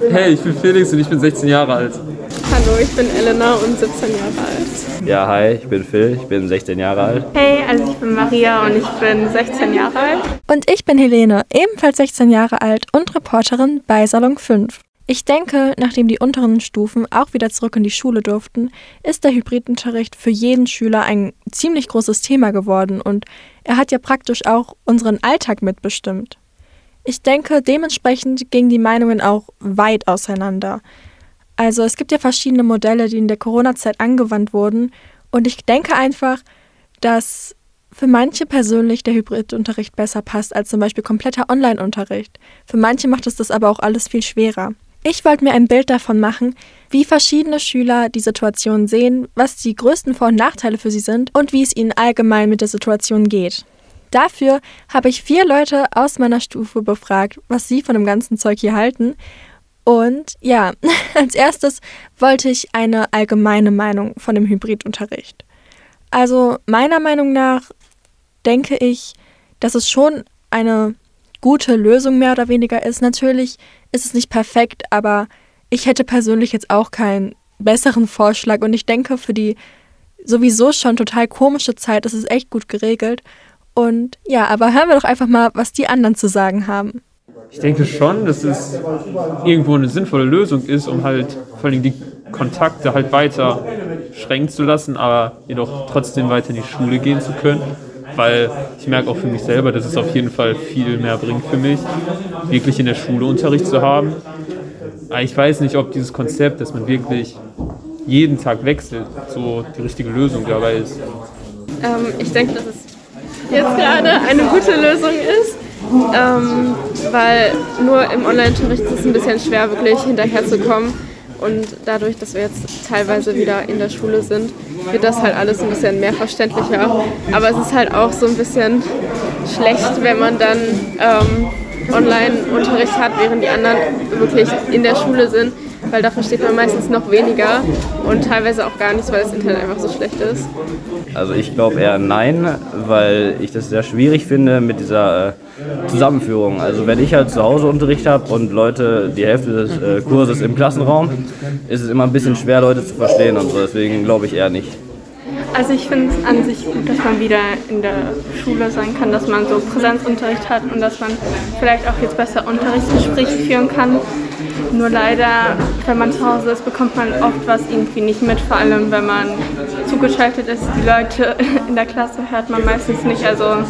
Hey, ich bin Felix und ich bin 16 Jahre alt. Hallo, ich bin Elena und 17 Jahre alt. Ja, hi, ich bin Phil, ich bin 16 Jahre alt. Hey, also ich bin Maria und ich bin 16 Jahre alt. Und ich bin Helene, ebenfalls 16 Jahre alt und Reporterin bei Salon 5. Ich denke, nachdem die unteren Stufen auch wieder zurück in die Schule durften, ist der Hybridunterricht für jeden Schüler ein ziemlich großes Thema geworden und er hat ja praktisch auch unseren Alltag mitbestimmt. Ich denke, dementsprechend gingen die Meinungen auch weit auseinander. Also es gibt ja verschiedene Modelle, die in der Corona-Zeit angewandt wurden. Und ich denke einfach, dass für manche persönlich der Hybridunterricht besser passt als zum Beispiel kompletter Online-Unterricht. Für manche macht es das aber auch alles viel schwerer. Ich wollte mir ein Bild davon machen, wie verschiedene Schüler die Situation sehen, was die größten Vor- und Nachteile für sie sind und wie es ihnen allgemein mit der Situation geht. Dafür habe ich vier Leute aus meiner Stufe befragt, was sie von dem ganzen Zeug hier halten und ja, als erstes wollte ich eine allgemeine Meinung von dem Hybridunterricht. Also meiner Meinung nach denke ich, dass es schon eine gute Lösung mehr oder weniger ist. Natürlich ist es nicht perfekt, aber ich hätte persönlich jetzt auch keinen besseren Vorschlag und ich denke, für die sowieso schon total komische Zeit ist es echt gut geregelt. Und ja, aber hören wir doch einfach mal, was die anderen zu sagen haben. Ich denke schon, dass es irgendwo eine sinnvolle Lösung ist, um halt vor allem die Kontakte halt weiter schränken zu lassen, aber jedoch trotzdem weiter in die Schule gehen zu können. Weil ich merke auch für mich selber, dass es auf jeden Fall viel mehr bringt für mich, wirklich in der Schule Unterricht zu haben. Aber ich weiß nicht, ob dieses Konzept, dass man wirklich jeden Tag wechselt, so die richtige Lösung dabei ist. Ähm, ich denke, dass es jetzt gerade eine gute Lösung ist ähm, weil nur im Online-Unterricht ist es ein bisschen schwer, wirklich hinterherzukommen. Und dadurch, dass wir jetzt teilweise wieder in der Schule sind, wird das halt alles ein bisschen mehr verständlicher. Aber es ist halt auch so ein bisschen schlecht, wenn man dann ähm, Online-Unterricht hat, während die anderen wirklich in der Schule sind weil da versteht man meistens noch weniger und teilweise auch gar nichts, weil das Internet einfach so schlecht ist. Also ich glaube eher nein, weil ich das sehr schwierig finde mit dieser äh, Zusammenführung. Also wenn ich halt zu Hause Unterricht habe und Leute die Hälfte des äh, Kurses im Klassenraum, ist es immer ein bisschen schwer, Leute zu verstehen und so. Deswegen glaube ich eher nicht. Also ich finde es an sich gut, dass man wieder in der Schule sein kann, dass man so Präsenzunterricht hat und dass man vielleicht auch jetzt besser Unterrichtsgespräche führen kann. Nur leider, wenn man zu Hause ist, bekommt man oft was irgendwie nicht mit, vor allem wenn man zugeschaltet ist. Die Leute in der Klasse hört man meistens nicht. Also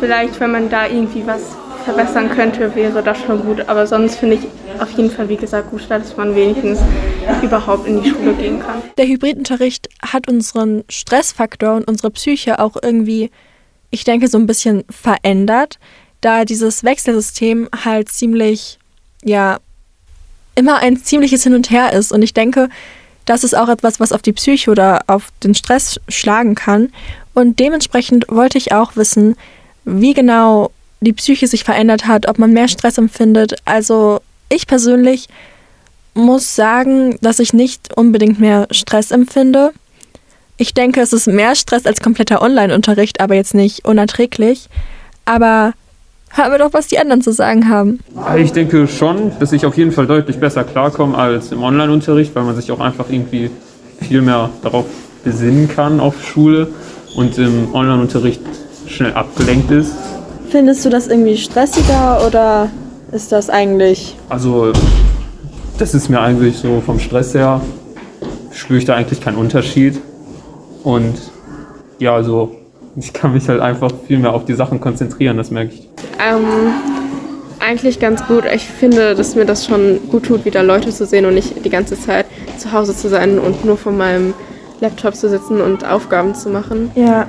vielleicht, wenn man da irgendwie was verbessern könnte, wäre das schon gut. Aber sonst finde ich auf jeden Fall, wie gesagt, gut, dass man wenigstens überhaupt in die Schule gehen kann. Der Hybridunterricht hat unseren Stressfaktor und unsere Psyche auch irgendwie, ich denke, so ein bisschen verändert, da dieses Wechselsystem halt ziemlich, ja, immer ein ziemliches Hin und Her ist. Und ich denke, das ist auch etwas, was auf die Psyche oder auf den Stress schlagen kann. Und dementsprechend wollte ich auch wissen, wie genau die Psyche sich verändert hat, ob man mehr Stress empfindet. Also ich persönlich muss sagen, dass ich nicht unbedingt mehr Stress empfinde. Ich denke, es ist mehr Stress als kompletter Online-Unterricht, aber jetzt nicht unerträglich. Aber hören wir doch, was die anderen zu sagen haben. Ich denke schon, dass ich auf jeden Fall deutlich besser klarkomme als im Online-Unterricht, weil man sich auch einfach irgendwie viel mehr darauf besinnen kann auf Schule und im Online-Unterricht schnell abgelenkt ist. Findest du das irgendwie stressiger oder ist das eigentlich? Also, das ist mir eigentlich so vom Stress her, spüre ich da eigentlich keinen Unterschied. Und ja, also ich kann mich halt einfach viel mehr auf die Sachen konzentrieren, das merke ich. Ähm, eigentlich ganz gut. Ich finde, dass mir das schon gut tut, wieder Leute zu sehen und nicht die ganze Zeit zu Hause zu sein und nur vor meinem Laptop zu sitzen und Aufgaben zu machen. Ja.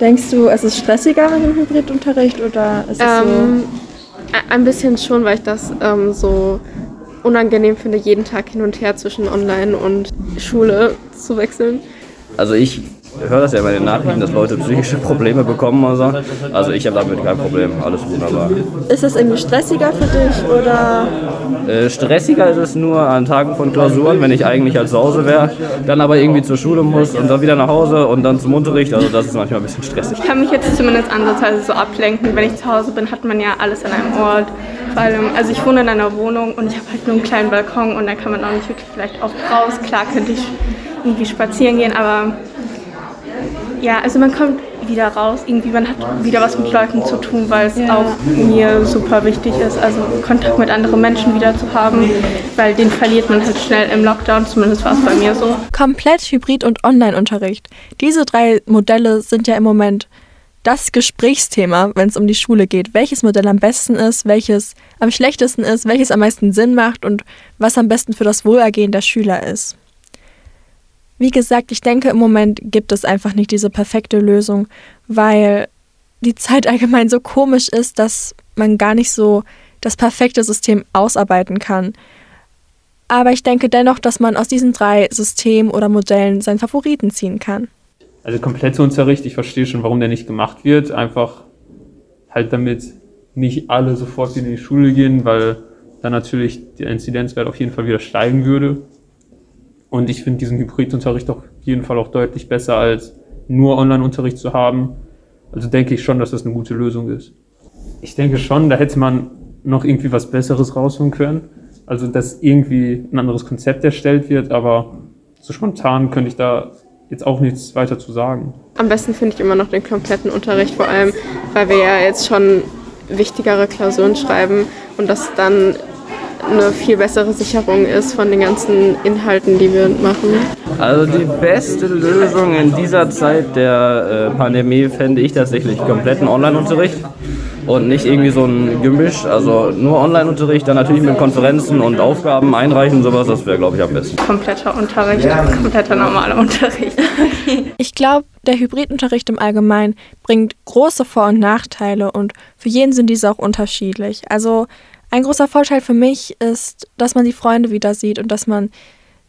Denkst du, es ist stressiger mit dem Hybridunterricht oder ist es ähm, so? Ein bisschen schon, weil ich das ähm, so unangenehm finde, jeden Tag hin und her zwischen Online und Schule zu wechseln. Also ich höre das ja immer in den Nachrichten, dass Leute psychische Probleme bekommen oder so. Also ich habe damit kein Problem, alles wunderbar. Ist das irgendwie stressiger für dich oder? Äh, stressiger ist es nur an Tagen von Klausuren, wenn ich eigentlich halt zu Hause wäre, dann aber irgendwie zur Schule muss und dann wieder nach Hause und dann zum Unterricht. Also das ist manchmal ein bisschen stressig. Ich kann mich jetzt zumindest ansatzweise so ablenken. Wenn ich zu Hause bin, hat man ja alles an einem Ort Vor allem, also ich wohne in einer Wohnung und ich habe halt nur einen kleinen Balkon und da kann man auch nicht wirklich vielleicht oft raus. Klar könnte ich irgendwie spazieren gehen, aber ja, also man kommt wieder raus, irgendwie man hat wieder was mit Leuten zu tun, weil es ja. auch mir super wichtig ist, also Kontakt mit anderen Menschen wieder zu haben, weil den verliert man halt schnell im Lockdown, zumindest war es bei mir so. Komplett Hybrid- und Online-Unterricht. Diese drei Modelle sind ja im Moment das Gesprächsthema, wenn es um die Schule geht. Welches Modell am besten ist, welches am schlechtesten ist, welches am meisten Sinn macht und was am besten für das Wohlergehen der Schüler ist. Wie gesagt, ich denke, im Moment gibt es einfach nicht diese perfekte Lösung, weil die Zeit allgemein so komisch ist, dass man gar nicht so das perfekte System ausarbeiten kann. Aber ich denke dennoch, dass man aus diesen drei Systemen oder Modellen seinen Favoriten ziehen kann. Also kompletter Unterricht, ich verstehe schon, warum der nicht gemacht wird. Einfach halt damit nicht alle sofort in die Schule gehen, weil dann natürlich der Inzidenzwert auf jeden Fall wieder steigen würde. Und ich finde diesen Hybridunterricht auf jeden Fall auch deutlich besser als nur Online-Unterricht zu haben. Also denke ich schon, dass das eine gute Lösung ist. Ich denke schon, da hätte man noch irgendwie was Besseres rausholen können. Also dass irgendwie ein anderes Konzept erstellt wird, aber so spontan könnte ich da jetzt auch nichts weiter zu sagen. Am besten finde ich immer noch den kompletten Unterricht, vor allem, weil wir ja jetzt schon wichtigere Klausuren schreiben und das dann eine viel bessere Sicherung ist von den ganzen Inhalten, die wir machen. Also die beste Lösung in dieser Zeit der äh, Pandemie fände ich tatsächlich kompletten Online-Unterricht und nicht irgendwie so ein Gemisch, also nur Online-Unterricht, dann natürlich mit Konferenzen und Aufgaben einreichen, sowas, das wäre, glaube ich, am besten. Kompletter Unterricht, ja. kompletter normaler Unterricht. Ich glaube, der Hybridunterricht im Allgemeinen bringt große Vor- und Nachteile und für jeden sind diese auch unterschiedlich. Also ein großer Vorteil für mich ist, dass man die Freunde wieder sieht und dass man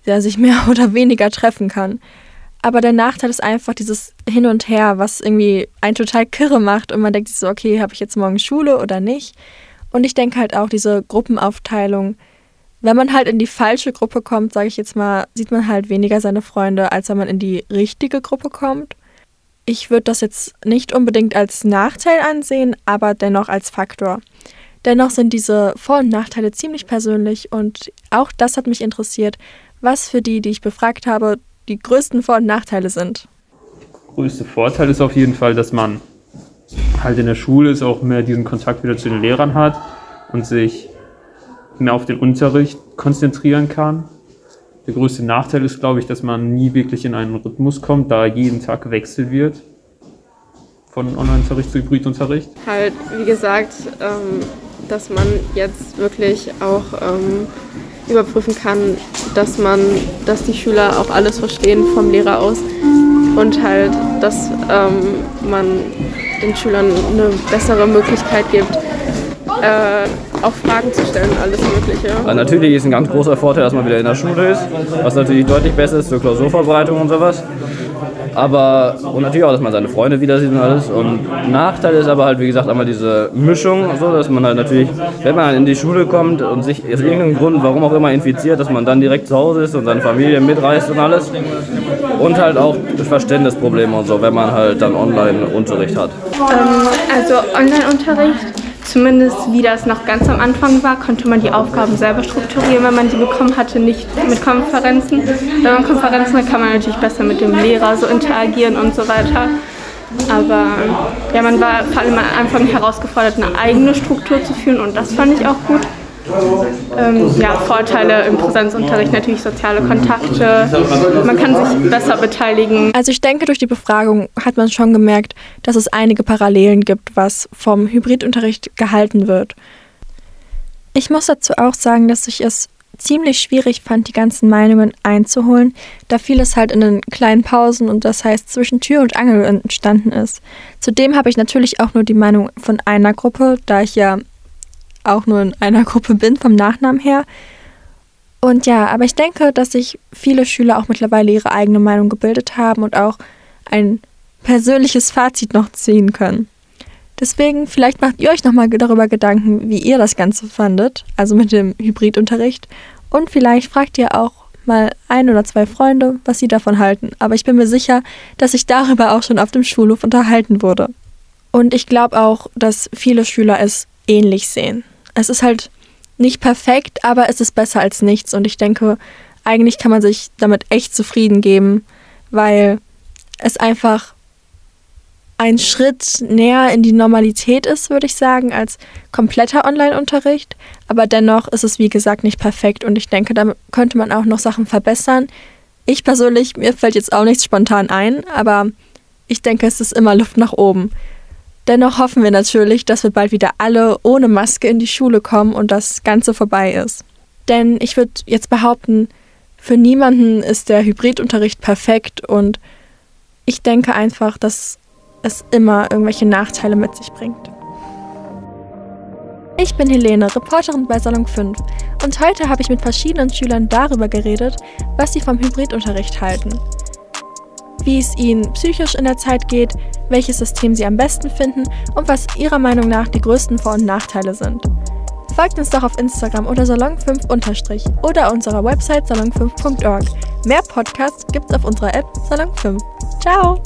ja, sich mehr oder weniger treffen kann. Aber der Nachteil ist einfach dieses Hin und Her, was irgendwie einen total kirre macht und man denkt sich so, okay, habe ich jetzt morgen Schule oder nicht? Und ich denke halt auch diese Gruppenaufteilung, wenn man halt in die falsche Gruppe kommt, sage ich jetzt mal, sieht man halt weniger seine Freunde, als wenn man in die richtige Gruppe kommt. Ich würde das jetzt nicht unbedingt als Nachteil ansehen, aber dennoch als Faktor. Dennoch sind diese Vor- und Nachteile ziemlich persönlich und auch das hat mich interessiert, was für die, die ich befragt habe, die größten Vor- und Nachteile sind. Der größte Vorteil ist auf jeden Fall, dass man halt in der Schule ist, auch mehr diesen Kontakt wieder zu den Lehrern hat und sich mehr auf den Unterricht konzentrieren kann. Der größte Nachteil ist, glaube ich, dass man nie wirklich in einen Rhythmus kommt, da jeden Tag gewechselt wird von Online-Unterricht zu Hybridunterricht. Halt, wie gesagt, ähm, dass man jetzt wirklich auch ähm, überprüfen kann, dass man, dass die Schüler auch alles verstehen vom Lehrer aus und halt, dass ähm, man den Schülern eine bessere Möglichkeit gibt, äh, auch Fragen zu stellen, alles Mögliche. Also natürlich ist ein ganz großer Vorteil, dass man wieder in der Schule ist, was natürlich deutlich besser ist zur Klausurvorbereitung und sowas. Aber, und natürlich auch, dass man seine Freunde wieder sieht und alles. Und Nachteil ist aber halt, wie gesagt, einmal diese Mischung, so dass man halt natürlich, wenn man in die Schule kommt und sich aus irgendeinem Grund, warum auch immer, infiziert, dass man dann direkt zu Hause ist und seine Familie mitreißt und alles. Und halt auch Verständnisprobleme und so, wenn man halt dann Online-Unterricht hat. Ähm, also Online-Unterricht zumindest wie das noch ganz am Anfang war, konnte man die Aufgaben selber strukturieren, wenn man die bekommen hatte, nicht mit Konferenzen. Wenn man Konferenzen hat, kann man natürlich besser mit dem Lehrer so interagieren und so weiter. Aber ja, man war vor allem am Anfang herausgefordert, eine eigene Struktur zu führen und das fand ich auch gut. Ähm, ja, Vorteile im Präsenzunterricht natürlich soziale Kontakte. Man kann sich besser beteiligen. Also ich denke, durch die Befragung hat man schon gemerkt, dass es einige Parallelen gibt, was vom Hybridunterricht gehalten wird. Ich muss dazu auch sagen, dass ich es ziemlich schwierig fand, die ganzen Meinungen einzuholen, da vieles halt in den kleinen Pausen und das heißt zwischen Tür und Angel entstanden ist. Zudem habe ich natürlich auch nur die Meinung von einer Gruppe, da ich ja auch nur in einer Gruppe bin, vom Nachnamen her. Und ja, aber ich denke, dass sich viele Schüler auch mittlerweile ihre eigene Meinung gebildet haben und auch ein persönliches Fazit noch ziehen können. Deswegen, vielleicht macht ihr euch nochmal darüber Gedanken, wie ihr das Ganze fandet, also mit dem Hybridunterricht. Und vielleicht fragt ihr auch mal ein oder zwei Freunde, was sie davon halten. Aber ich bin mir sicher, dass sich darüber auch schon auf dem Schulhof unterhalten wurde. Und ich glaube auch, dass viele Schüler es ähnlich sehen. Es ist halt nicht perfekt, aber es ist besser als nichts. Und ich denke, eigentlich kann man sich damit echt zufrieden geben, weil es einfach ein Schritt näher in die Normalität ist, würde ich sagen, als kompletter Online-Unterricht. Aber dennoch ist es, wie gesagt, nicht perfekt und ich denke, da könnte man auch noch Sachen verbessern. Ich persönlich, mir fällt jetzt auch nichts spontan ein, aber ich denke, es ist immer Luft nach oben. Dennoch hoffen wir natürlich, dass wir bald wieder alle ohne Maske in die Schule kommen und das Ganze vorbei ist. Denn ich würde jetzt behaupten, für niemanden ist der Hybridunterricht perfekt und ich denke einfach, dass es immer irgendwelche Nachteile mit sich bringt. Ich bin Helene, Reporterin bei Salon 5 und heute habe ich mit verschiedenen Schülern darüber geredet, was sie vom Hybridunterricht halten wie es ihnen psychisch in der Zeit geht, welches System sie am besten finden und was ihrer Meinung nach die größten Vor- und Nachteile sind. Folgt uns doch auf Instagram oder salon5- oder unserer Website salon5.org. Mehr Podcasts gibt's auf unserer App Salon 5. Ciao!